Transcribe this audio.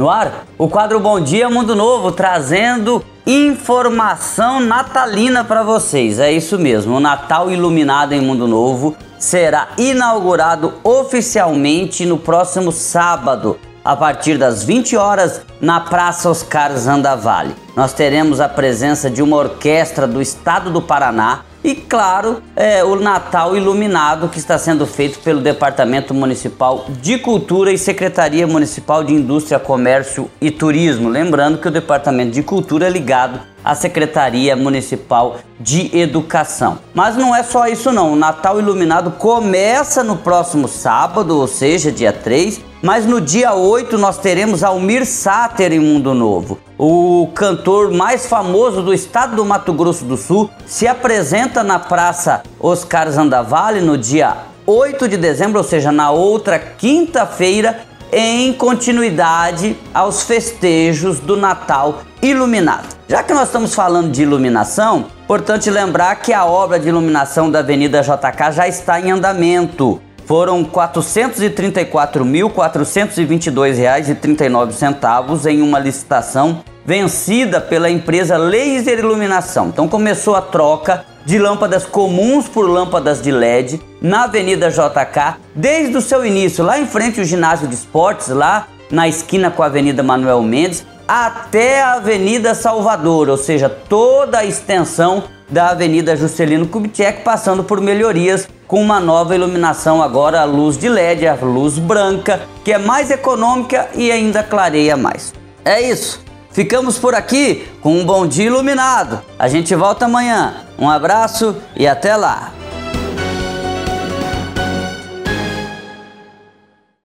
No ar, o quadro Bom Dia Mundo Novo trazendo informação natalina para vocês. É isso mesmo, o Natal Iluminado em Mundo Novo será inaugurado oficialmente no próximo sábado, a partir das 20 horas, na Praça Oscar Zandavalli. Nós teremos a presença de uma orquestra do estado do Paraná e, claro, é, o Natal Iluminado que está sendo feito pelo Departamento Municipal de Cultura e Secretaria Municipal de Indústria, Comércio e Turismo. Lembrando que o Departamento de Cultura é ligado à Secretaria Municipal de Educação. Mas não é só isso não, o Natal Iluminado começa no próximo sábado, ou seja, dia 3, mas no dia 8 nós teremos Almir Sater em Mundo Novo. O cantor mais famoso do estado do Mato Grosso do Sul se apresenta na Praça Oscar Zandavalli no dia 8 de dezembro, ou seja, na outra quinta-feira, em continuidade aos festejos do Natal iluminado. Já que nós estamos falando de iluminação, importante lembrar que a obra de iluminação da Avenida JK já está em andamento foram R$ 434.422,39 em uma licitação vencida pela empresa Laser Iluminação. Então começou a troca de lâmpadas comuns por lâmpadas de LED na Avenida JK desde o seu início, lá em frente ao ginásio de esportes, lá na esquina com a Avenida Manuel Mendes, até a Avenida Salvador, ou seja, toda a extensão da Avenida Juscelino Kubitschek, passando por melhorias com uma nova iluminação agora a luz de LED, a luz branca, que é mais econômica e ainda clareia mais. É isso. Ficamos por aqui com um bom dia iluminado. A gente volta amanhã. Um abraço e até lá.